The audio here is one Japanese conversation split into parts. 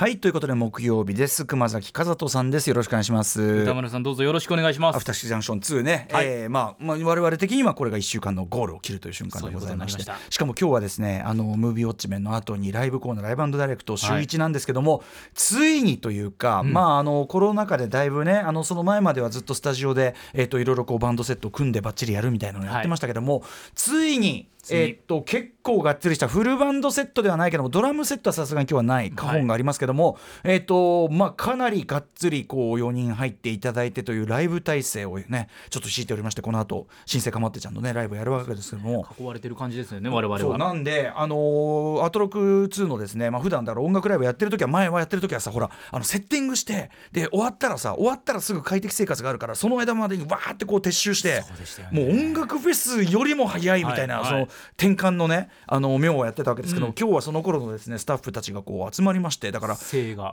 はいということで木曜日です。熊崎和人さんです。よろしくお願いします。歌丸さんどうぞよろしくお願いします。アフターシジャンクション2ね、はい、えー、まあ、まあ我々的にはこれが1週間のゴールを切るという瞬間でございまして。しかも今日はですねあのムービーウォッチメンの後にライブコーナーライブダイレクト週1なんですけども、はい、ついにというか、うん、まああのコロナ禍でだいぶねあのその前まではずっとスタジオでえっ、ー、といろいろこうバンドセットを組んでばっちりやるみたいなのをやってましたけども、はい、ついにえっと結構がっつりしたフルバンドセットではないけどもドラムセットはさすがに今日はないカホンがありますけども、はい、えっとまあかなりがっつりこう4人入っていただいてというライブ体制をねちょっと敷いておりましてこの後新生かまってちゃんのねライブやるわけですけども。囲われてる感じですよね我々は。なんであのー、アトロク2のですねまあ普段だろう音楽ライブやってる時は前はやってる時はさほらあのセッティングしてで終わったらさ終わったらすぐ快適生活があるからその間までにわーってこう撤収して、ね、もう音楽フェスよりも早いみたいな、はいはい、その転換のねあの妙をやってたわけですけど、うん、今日はその頃のですねスタッフたちがこう集まりましてだから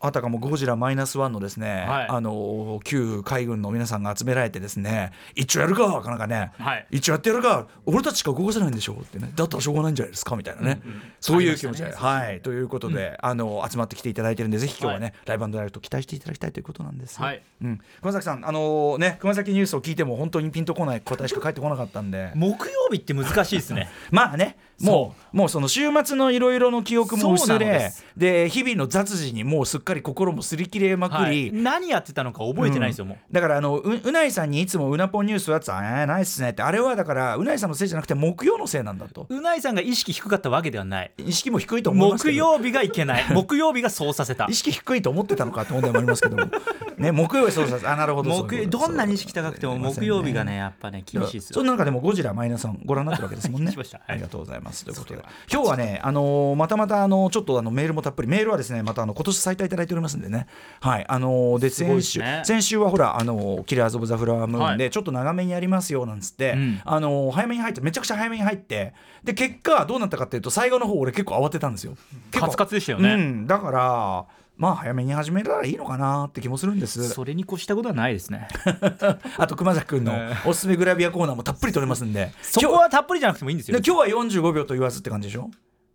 あたかもゴジラマイナスワンのですね、はい、あの旧海軍の皆さんが集められてですね一応やるかかなんかね、はい、一応やってやるか俺たちしか動かせないんでしょってねだったらしょうがないんじゃないですかみたいなね、うんうん、そういう気持ちで、ね、はい。ということで、うん、あの集まってきていただいてるんでぜひ今日はね、はい、ライブダイレクト期待していただきたいということなんです、はい。うん、熊崎さんあのー、ね熊崎ニュースを聞いても本当にピンとこない答えしか返ってこなかったんで。木曜日って難しいですね。まあねもうもうその週末のいろいろの記憶も薄れで日々の雑事にもうすっかり心もすり切れまくり、はい、何やってたのか覚えてないですよ、う。ん、もうだからあのううないさんにいつもうなぽんニュースはつあえないっすねって。あれはだからうないさんのせいじゃなくて木曜のせいなんだと。うないさんが意識低かったわけではない。意識も低いと思います木曜日がいけない。木曜日がそうさせた。意識低いと思ってたのかって問題もありますけど ね木曜日そうさせあなるほど木どんなに意識高くても木曜日がねやっぱね厳しいですよ。その中でもゴジラマイナスさんご覧になってるわけですもんね。ありがとうございます。ということで。今日はね、あのー、またまたあのちょっとあのメールもたっぷりメールはですねまたあの今年最多いただいておりますんでね。はい。あのー、で先週、ね、先週はほらあのキラーズ・オブ・ザ・フラワームーンでちょっと長めにやりますよなんつって、はい、あのー、早めに入ってめちゃくちゃ早めに入ってで結果どうなったかっていうと最後の方俺結構慌てたんですよ。カツカツでしたよね、うん、だからまあ早めに始めたらいいのかなって気もするんです。それに越したことはないですね。あと熊崎君のおすすめグラビアコーナーもたっぷり取れますんで。そこはたっぷりじゃなくてもいいんですよ。今日は45秒と言わずって感じでしょ？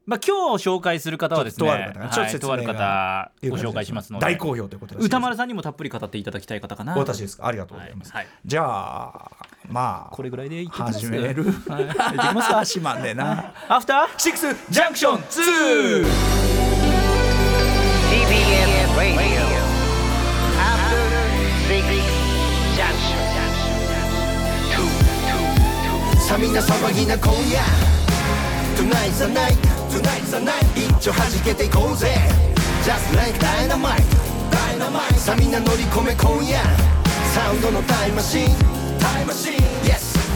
まあ、今日紹介する方はですね、とある方、はい、とある方ご紹介しますので、大好評ということ歌丸さんにもたっぷり語っていただきたい方かな。私ですか、ありがとうございます。はい、じゃあ、まあ、これぐらいでいきます始める？はい、いきますか、しまんでな。アフターシックスジャンクション2。TBS Radio After Six Junction さみんな騒ぎな今夜 Tonight's the night Tonight's the night 一丁弾けていこうぜ Just like dynamite Dynamite さみんな乗り込め今夜サウンドのタイムマシンタイムマシン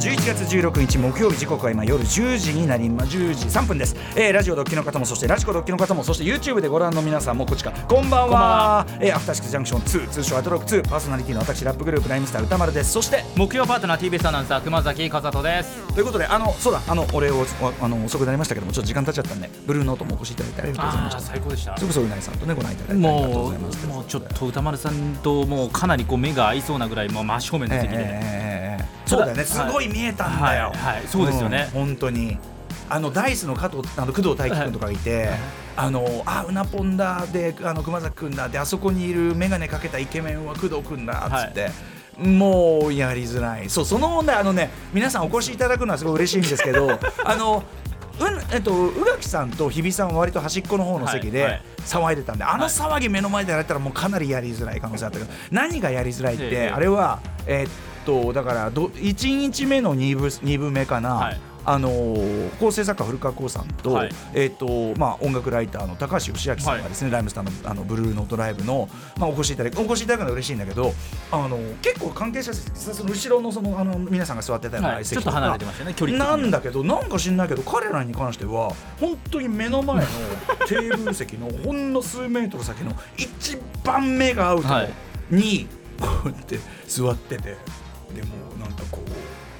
11月16日木曜日時刻は今夜10時になりま10時3分です、えー、ラジオドッキの方もそしてラジコドッキの方もそして YouTube でご覧の皆さんもこっちか。こんばんは。えー、アフターシックスジャンクション2通称アトロック2パーソナリティの私ラップグループライムスター歌丸です。そして木曜パートナー TBS アナウンサー熊崎和人です。ということであのそうだあのお礼をあの遅くなりましたけどもちょっと時間経っちゃったんでブルーノートもお越しいただいてありがとうございました。最高でした。それこそうなぎさんとねご覧いただいてありがとうございます。もうちょっと歌丸さんともうかなりこう目が合いそうなぐらいもう真正面の席で、えー、そうだよね。すごい見えたんだよ、はい。はい、そうですよね、うん、本当に。あのダイスの加藤あの工藤大輝君とかいて、はい、あのあうなぽんだであの熊崎君だであそこにいる眼鏡かけたイケメンは工藤君だっつって。はい。もうやりづらい。そうその問題あのね皆さんお越しいただくのはすごい嬉しいんですけど あのうえっと、宇垣さんと日比さんは割と端っこの方の席で騒いでたんで、はいはい、あの騒ぎ目の前でやられたらもうかなりやりづらい可能性あったけど何がやりづらいって、あれは、えー、っとだからど1日目の2部 ,2 部目かな、はい、あのー、構成作家古川光さんと,、はい、えーとまあ、音楽ライターの高橋義明さんがですね、はい、ライムスターのあのブルーノートライブの、まあ、お越しいただきお越しいただくのは嬉しいんだけどあの結構関係者その後ろのそのあの皆さんが座ってたような、はい、ちょっと離れてましたね距離なんだけどなんか知んないけど彼らに関しては本当に目の前の テーブル席のほんの数メートル先の一番目が合うとこに、こうやって座ってて。でもなんかこう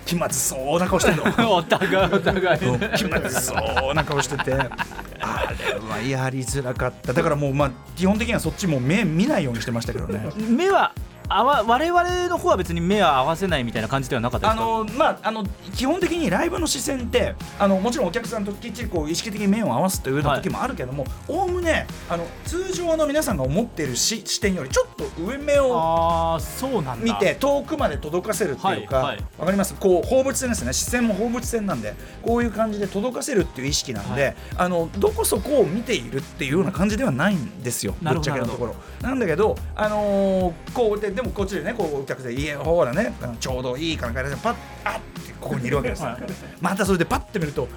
気まずそうな顔してるの。お互いお互い。うん気まずそうな顔してて。あれはやりづらかった。だからもうまあ基本的にはそっちも目見ないようにしてましたけどね。目はあわ我々の方は別に目は合わせないみたいな感じではなかったであすか？のまああの基本的にライブの視線ってあのもちろんお客さんときっちりこう意識的に目を合わすという時もあるけどもおおむねあの通常の皆さんが思っているし視点よりちょっと上目をああそうなんだ。見て遠くまで届かせるっていうか、わはいはい。かります？こう放物線ですね。視線も放物線なんでこういう感じで届かせるっていう意識なんで、はい。あのどこそこを見ているっていうような感じではないんですよぶっちゃけのところ。なんだけどあのーこうででもこっちでねこうお客で「いえほらねちょうどいいから帰らせパッあってここにいるわけです。よまたそれでパッて見ると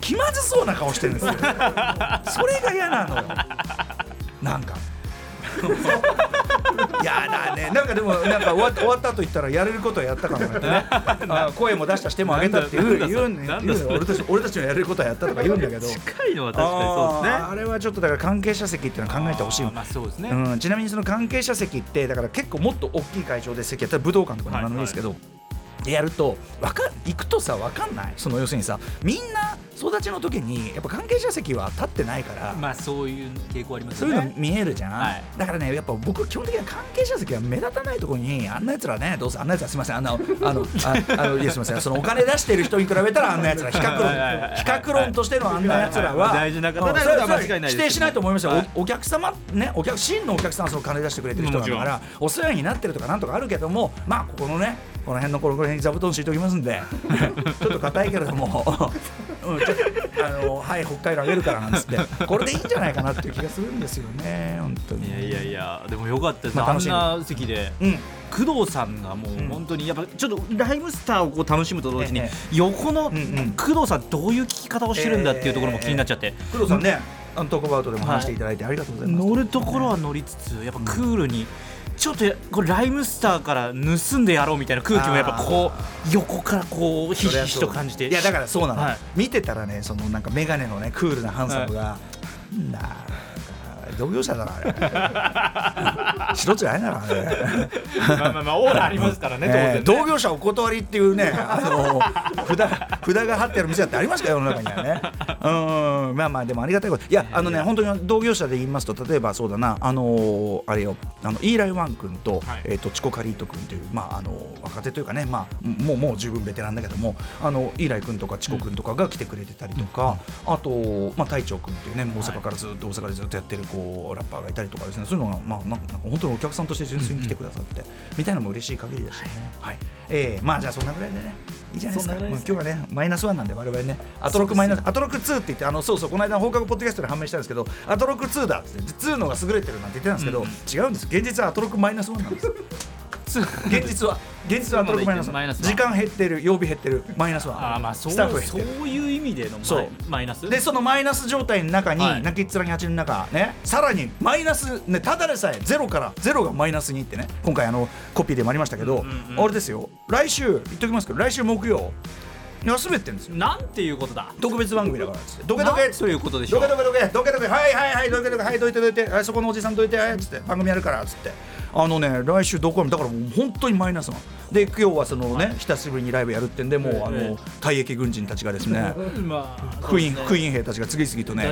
気まずそうな顔してるんですよ。それが嫌なのよ。なんかね。なんかでもなんか終わ終わった後言ったらやれることはやったかもってね あ声も出したしてもあげたって言う言うんね俺たち俺たちのやれることはやったとか言うんだけど。近いのは確かにそうですね。あれはちょっとだから関係者席っていうのは考えてほしいまあそうですね、うん、ちなみにその関係者席ってだから結構もっと大きい会場で席やったら武道館とかでも何でもいいですけど、でやるとわか行くとさ分かんない？その要するにさみんな育ちの時にやっぱ関係者席は立ってないから、まあそういう傾向ありますそういうの見えるじゃん、はい。だからねやっぱ僕基本的には関係者席は目立たないところにあんなやつらねどうせあんなやつらすみませんあんなあのああのいやすみませんそのお金出してる人に比べたらあんなやつら比較論比較論としてのあんなやつらは大事な方うんだそれは間違いない否定しないと思いますよ、はい。おお客様ねお客真のお客さんはその金出してくれてる人だからお世話になってるとかなんとかあるけどもまあここのねこの辺のこの辺に座布団敷いておきますんで ちょっと硬いけれども、うん、ちょっとあのはい北海道あげるからなんつってこれでいいんじゃないかなっていう気がするんですよね本当に。いやいやいやでもよかったです、あ、まあ楽しみ。んな席でうん。工藤さんがもう本当にやっぱちょっとライムスターをこう楽しむと同時にえ横の工藤さんどういう聞き方をしてるんだっていうところも気になっちゃって。工藤さんねあのトークバウトでも話していただいてありがとうございます、乗るところは乗りつつやっぱクールにちょっとこれライムスターから盗んでやろうみたいな空気もやっぱこう横からこうひしひしと感じて。いやだからそうなの、はい。見てたらねそのなんか眼鏡のねクールなハンサムが、なんか同業者だなあれ。素人じゃないなあれまあまあまあオーラありますからねね。えー同業者お断りっていうね、あの札 札が貼ってある店だってありますか世の中にはね。うん、まあまあでもありがたいこと。いやあのね本当に同業者で言いますと例えばそうだなあのあれよあのイーライワン君と、はいえっ、とチコカリート君というまああの若手というかねまあもうもう十分ベテランだけどもあのイーライ君とかチコ君とかが来てくれてたりとか、あとまあ隊長君っていうね大阪からずっと大阪でずっとやってるこうラッパーがいたりとかですねそういうのがまあなんか本当にお客さんとして純粋に来てくださって、みたいなのも嬉しい限りでしたね。はい。えー、まあじゃあそんなぐらいでねいいじゃないですか。す今日はねマイナスワンなんで我々ねアトロクマイナスアトロク2って言ってあのそうそうこの間放課後ポッドキャストで判明したんですけどアトロク2だって2のが優れてるなんて言ってたんですけど、うん。違うんです。現実はアトロクマイナスワンなんです現実は。現実はアトロクマイナスマイナス時間減ってる曜日減ってる。マイナスワンあーまあそうスタッフ減そってる。ういう意味でのマイそう。マイナス。でそのマイナス状態の中に、はい。泣きっ面に蜂の中ねさらにマイナスねただでさえゼロからゼロがマイナスにってね今回あのコピーでもありましたけど、うんうんうん。あれですよ。来週言っときますけど来週木曜休めってんですよ。なんていうことだ。特別番組だからっつって。どけどけということでしょう。どけどけどけどけどけはいはいはい。どけどけはいどいてどいて。はいそこのおじさんどいて。はいっつって。番組やるからっつってあのね来週どこもだからもう本当にマイナスなの。で今日はそのね、久しぶりにライブやるってんでもう、あえ。えの退役軍人たちがですねまあ福音そうですね。福音兵たちが次々とね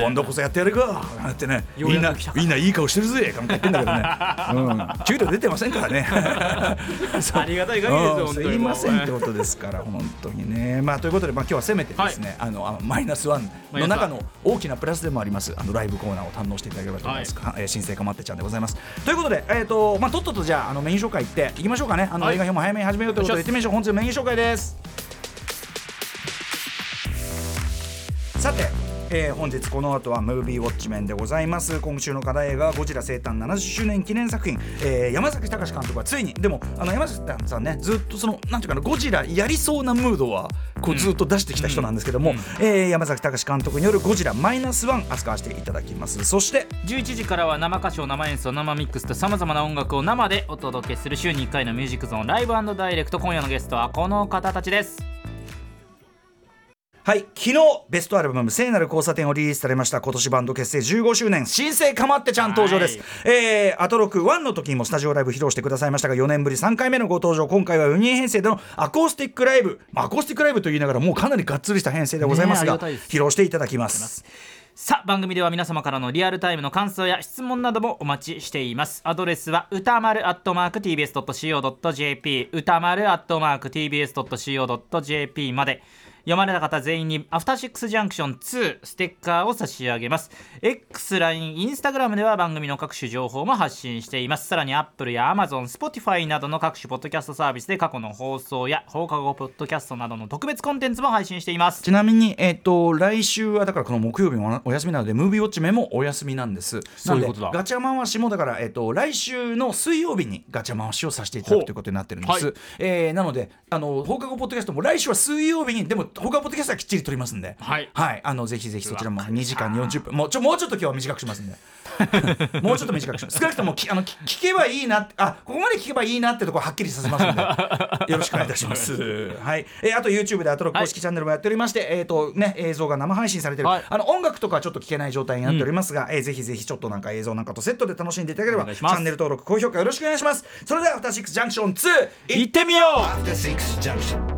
今度こそやってやるかなんてねみんなみんないい顔してるぜなんか言ってんだけどね、うん、給料出てませんからね。ありがたい限りですよいませんってことですから本当にね。まあということでまあ今日はせめてですね、あのあマイナスワンの中の大きなプラスでもありますあのライブコーナーを堪能していただければと思います、えー新生かまってちゃんでございます。ということでえっ、とまあとっととじゃああのメイン紹介行っていきましょうかね。あの、はい。映画表も早めに始めようということで行ってみましょう本日のメイン紹介ですえー本日この後はムービーウォッチメンでございます。今週の課題映画はゴジラ生誕70周年記念作品、えー山崎隆監督はついにでもあの山崎さんねずっとそのなんていうかなゴジラやりそうなムードはこうずっと出してきた人なんですけども、えー山崎隆監督によるゴジラマイナスワン扱わせていただきます。そして11時からは生歌唱生演奏生ミックスとさまざまな音楽を生でお届けする週に1回のミュージックゾーンライブダイレクト。今夜のゲストはこの方たちですはい昨日ベストアルバム「聖なる交差点」をリリースされました今年バンド結成15周年新生かまってちゃん登場です、えー、アトロク1の時にもスタジオライブ披露してくださいましたが4年ぶり3回目のご登場今回は4人編成でのアコースティックライブ、まあアコースティックライブと言いながらもうかなりがっつりした編成でございますが、ねが披露していただきます。さあ番組では皆様からのリアルタイムの感想や質問などもお待ちしています。アドレスは歌丸アットマーク TBS.CO.JP 歌丸アットマーク TBS.CO.JP まで読まれた方全員にアフターシックスジャンクション2ステッカーを差し上げます。X、LINE、Instagram では番組の各種情報も発信しています。さらに Apple や Amazon、Spotify などの各種ポッドキャストサービスで過去の放送や放課後ポッドキャストなどの特別コンテンツも配信しています。ちなみに、えっと来週はだからこの木曜日もお休みなのでムービーウォッチメもお休みなんです。そういうことだ。ガチャ回しもだから、えっと来週の水曜日にガチャ回しをさせていただくということになってるんです、はい。えーなのであの放課後ポッドキャストも来週は水曜日にでも放課後ポッドキャストはきっちり撮りますんで。はい。あのぜひぜひそちらも2時間40分。もうちょもうちょっと今日は短くしますんで。もうちょっと短くします。少なくともきあのき聞けばいいなあここまで聞けばいいなってところはっきりさせますので。よろしくお願いいたします。はい、えーあと YouTube でアトロック公式チャンネルもやっておりまして、えっ、とね映像が生配信されてる、はい。あの音楽とかはちょっと聞けない状態になっておりますが、えーぜひぜひちょっとなんか映像なんかとセットで楽しんでいただければチャンネル登録高評価よろしくお願いします。それではアフターシックスジャンクション2い行ってみよう